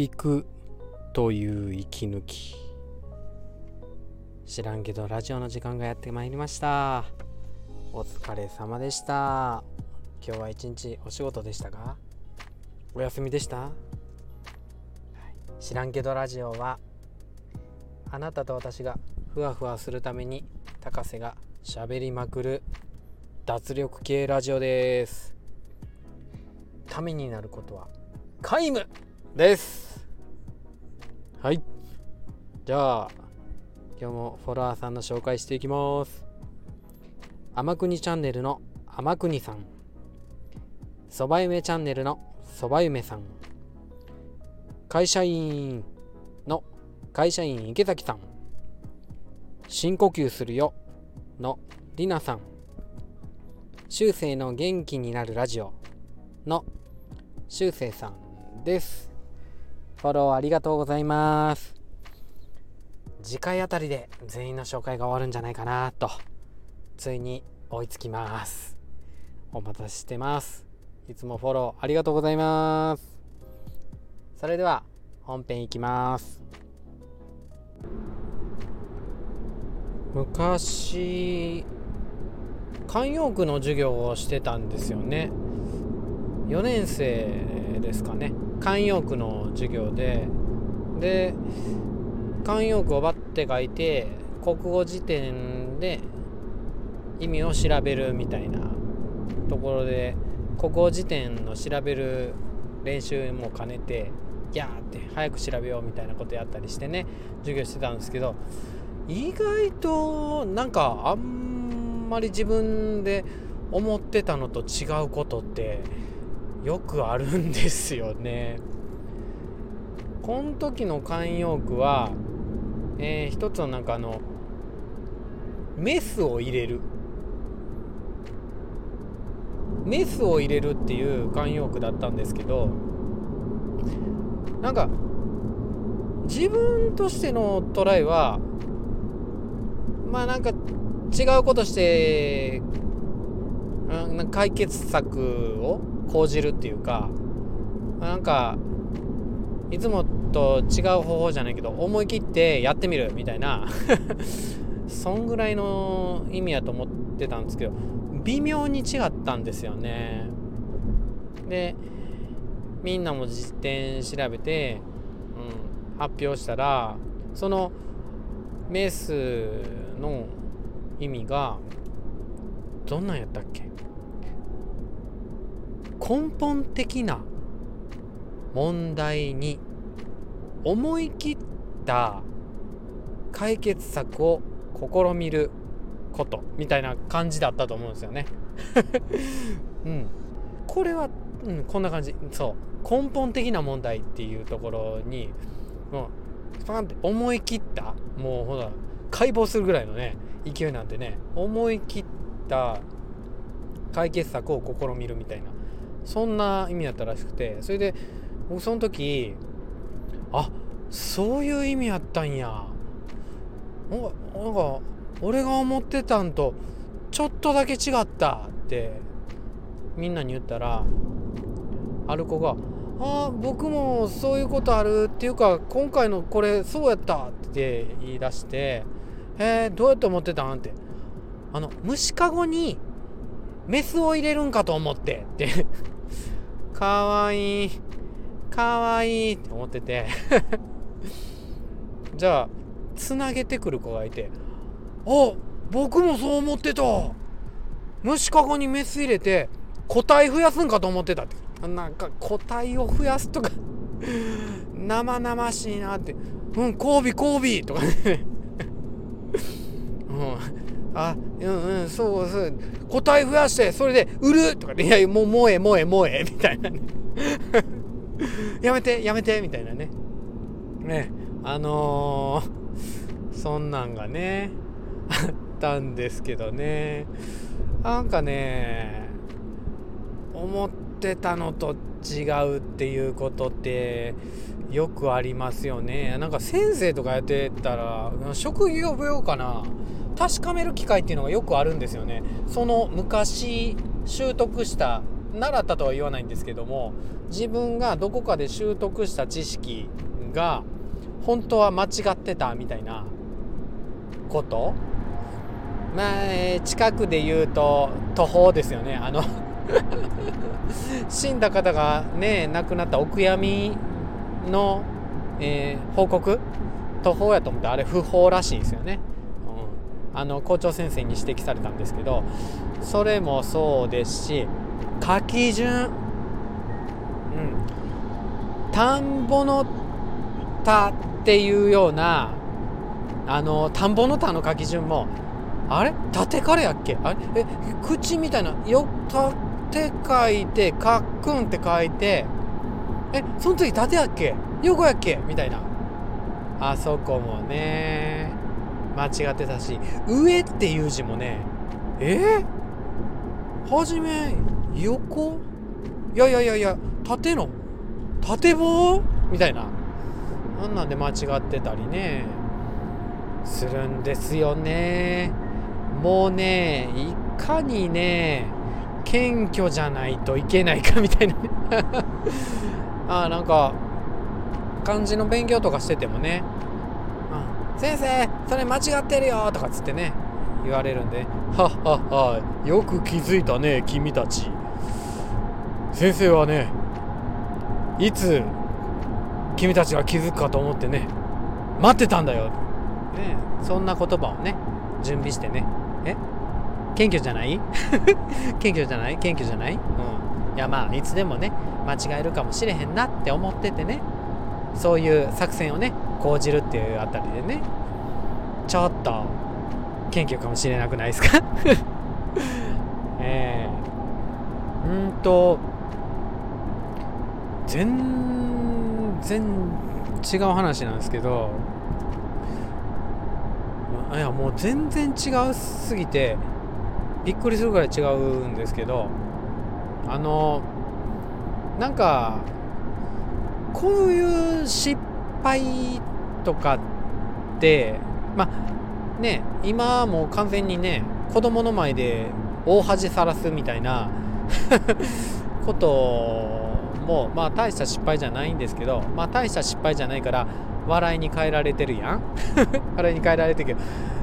聞くという息抜き。知らんけどラジオの時間がやってまいりました。お疲れ様でした。今日は一日お仕事でしたか？お休みでした、はい、知らんけどラジオはあなたと私がふわふわするために高瀬がしゃべりまくる脱力系ラジオです。ためになることは皆無です。はい。じゃあ今日もフォロワーさんの紹介していきます。天国チャンネルの天国さん。そば夢チャンネルのそば夢さん。会社員の会社員池崎さん。深呼吸するよのりなさん。修正の元気になるラジオの修正さんです。フォローありがとうございます。次回あたりで全員の紹介が終わるんじゃないかなとついに追いつきます。お待たせしてます。いつもフォローありがとうございます。それでは本編いきます。昔慣用句の授業をしてたんですよね。4年生ですかね。慣用句の授業でで慣用句をバッて書いて国語辞典で意味を調べるみたいなところで国語辞典の調べる練習も兼ねてギャーって早く調べようみたいなことやったりしてね授業してたんですけど意外となんかあんまり自分で思ってたのと違うことってよくあるんですよね。この時の慣用句は、えー、一つのなんかあのメスを入れるメスを入れるっていう慣用句だったんですけどなんか自分としてのトライはまあなんか違うことして解決策を講じるっていうかなんかいつもと違う方法じゃないけど思い切ってやってみるみたいな そんぐらいの意味やと思ってたんですけど微妙に違ったんですよね。でみんなも実典調べて、うん、発表したらそのメスの意味がどんなんやったっけ？根本的な問題に思い切った解決策を試みることみたいな感じだったと思うんですよね。うん、これは、うん、こんな感じ。そう。根本的な問題っていうところにもうパンって思い切ったもうほら解剖するぐらいのね勢いなんでね思い切った解決策を試みるみたいな。そんな意味だったらしくてそれで僕その時あそういう意味やったんや。なんか俺が思ってたんとちょっとだけ違った。ってみんなに言ったらある子が「ああ僕もそういうことある。っていうか今回のこれそうやった」って言い出して「えー、どうやって思ってたん?」って「あの虫かごにメスを入れるんかと思って」って かわいい。かわいいって思ってて。じゃあつなげてくる子がいて「あ僕もそう思ってた。虫かごにメス入れて個体増やすんかと思ってた」って。なんか個体を増やすとか。生々しいなって「うん交尾交尾」とかね。あうんうんそうそう。個体増やしてそれで売るとかね。いやもうもえもえもえみたいなね。やめてやめてみたいなね。ね。あのー、そんなんがねあったんですけどね。なんかね思ってたのと違うっていうことってよくありますよね。なんか先生とかやってたら職業病かな。確かめる機会っていうのがよくあるんですよね。その昔習得した習ったとは言わないんですけども自分がどこかで習得した知識が本当は間違ってたみたいなこと。まあ近くで言うと途方ですよね。あの死んだ方がね亡くなったお悔やみの、えー、報告。途方やと思ってあれ不法らしいですよね、あの校長先生に指摘されたんですけどそれもそうですし書き順うん田んぼの田っていうようなあの田んぼの田の書き順もあれ？縦からやっけ？あれ？え口みたいなよ縦書いてかっくんって書いてえその時縦やっけ？横やっけ？みたいな。あそこもね。間違ってたし上っていう字もねえ？ー、はじめ横？いやいやいやいや縦の？縦棒？みたいな。あんなんで間違ってたりね。するんですよね。もうねいかにね謙虚じゃないといけないかみたいな あなんか漢字の勉強とかしててもね「先生それ間違ってるよ」とかつってね言われるんで「はっはっはよく気づいたね君たち」先生はねいつ君たちが気づくかと思ってね待ってたんだよ、ね、そんな言葉をね準備してね。え？謙虚じゃない？謙虚じゃない？謙虚じゃない？うん。いやまあいつでもね間違えるかもしれへんなって思っててね。そういう作戦をね講じるっていうあたりでねちょっと謙虚かもしれなくないですか？ええ。ー、うんと全然違う話なんですけどいやもう全然違うすぎてびっくりするぐらい違うんですけどあのなんかこういう失敗とかってまあね今もう完全にね子供の前で大恥さらすみたいな こともまあ大した失敗じゃないんですけどまあ大した失敗じゃないから笑いに変えられてるやん。笑いに変えられてるけど。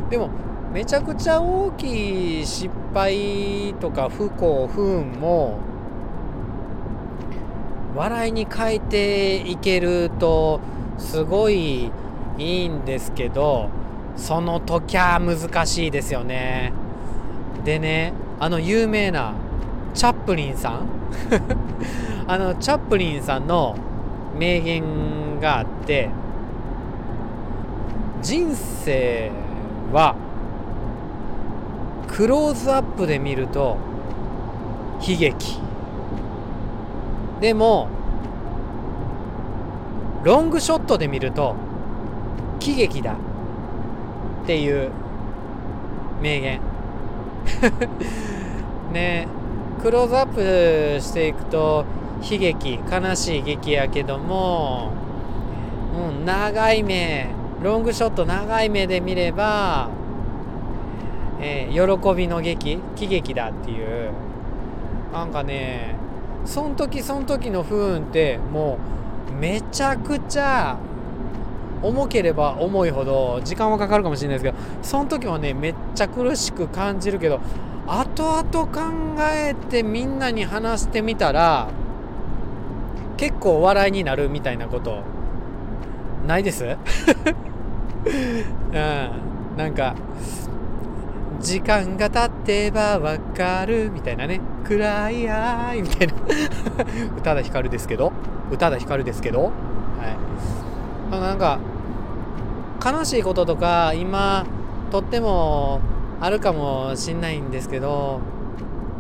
でもめちゃくちゃ大きい失敗とか不幸不運も笑いに変えていけるとすごいいいんですけどその時は難しいですよね。でねあの有名なチャップリンさん。あのチャップリンさんの名言があって人生はクローズアップで見ると悲劇。でもロングショットで見ると喜劇だ。っていう名言。ねクローズアップしていくと悲劇悲しい劇やけども、うん、長い目ロングショット長い目で見れば、えー、喜びの劇喜劇だっていう。なんかねその時その時の不運ってもうめちゃくちゃ重ければ重いほど時間はかかるかもしれないですけどその時はねめっちゃ苦しく感じるけど後々考えてみんなに話してみたら結構笑いになるみたいなことないです？うん。なんか時間が経ってばわかるみたいなね。暗いあいみたいな。宇多田ヒカルですけど。宇多田ヒカルですけど。はい。なんか悲しいこととか今とってもあるかもしんないんですけど。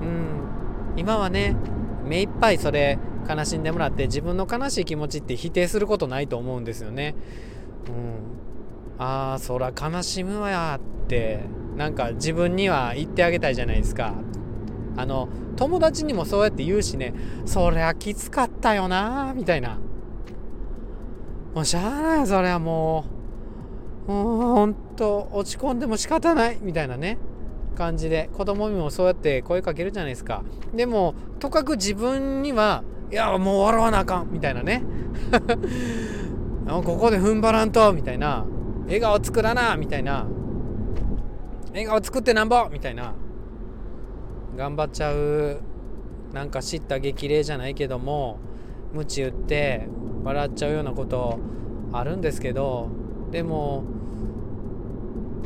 うん。今はね目いっぱいそれ悲しんでもらって自分の悲しい気持ちって否定することないと思うんですよね。うん。ああそら悲しむわやって。なんか自分には言ってあげたいじゃないですか。あの友達にもそうやって言うしねそりゃきつかったよなみたいな。もうしゃあないよそれはもう。もうほんと落ち込んでも仕方ないみたいなね。感じで子供にもそうやって声かけるじゃないですか。でもとかく自分にはいやもう笑わなあかんみたいなね。ここで踏ん張らんとみたいな。笑顔作らなみたいな。笑顔作ってなんぼみたいな頑張っちゃうなんか知った激励じゃないけども鞭打って笑っちゃうようなことあるんですけどでも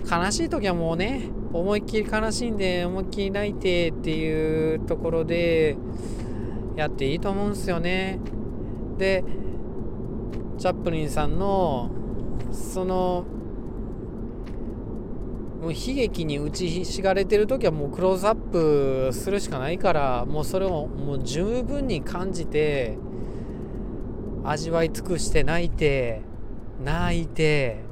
悲しい時はもうね思いっきり悲しんで思いっきり泣いてっていうところでやっていいと思うんですよね。でチャップリンさんのそのもう悲劇に打ちひしがれてる時はもうクローズアップするしかないからもうそれをもう十分に感じて味わい尽くして泣いて泣いて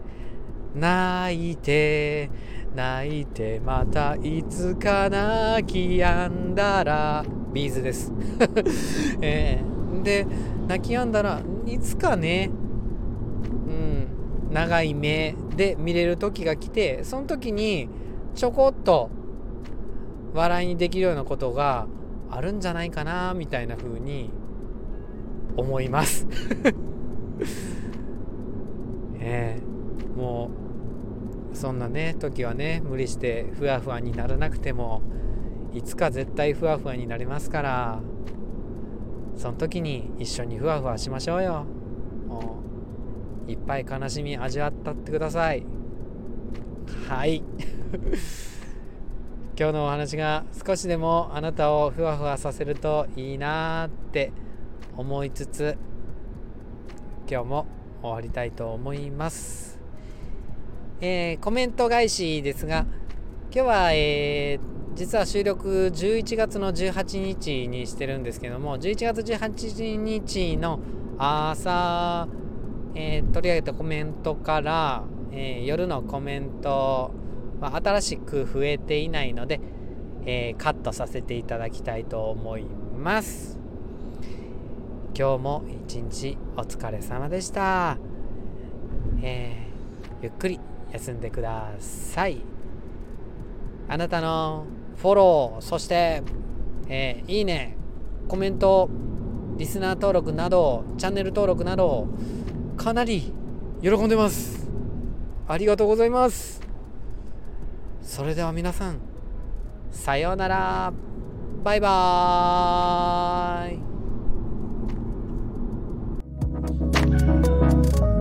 泣いて泣いてまたいつか泣き止んだらビーズです、えー、で泣き止んだらいつかね長い目で見れる時が来てその時にちょこっと笑いにできるようなことがあるんじゃないかなみたいな風に思います。えー、もうそんなね時はね無理してふわふわにならなくてもいつか絶対ふわふわになりますからその時に一緒にふわふわしましょうよ。もういっぱい悲しみ味わったってください。はい。今日のお話が少しでもあなたをふわふわさせるといいなって思いつつ今日も終わりたいと思います、えー、コメント返しですが今日は、えー実は収録11月の18日にしてるんですけども11月18日の朝、えー、取り上げたコメントから、えー、夜のコメントは新しく増えていないので、えー、カットさせていただきたいと思います。今日も一日お疲れ様でした、えゆっくり休んでください。あなたのフォロー、そして、え、いいね、コメント、リスナー登録など、チャンネル登録など、かなり喜んでます。ありがとうございます。それでは皆さん、さようなら。バイバーイ。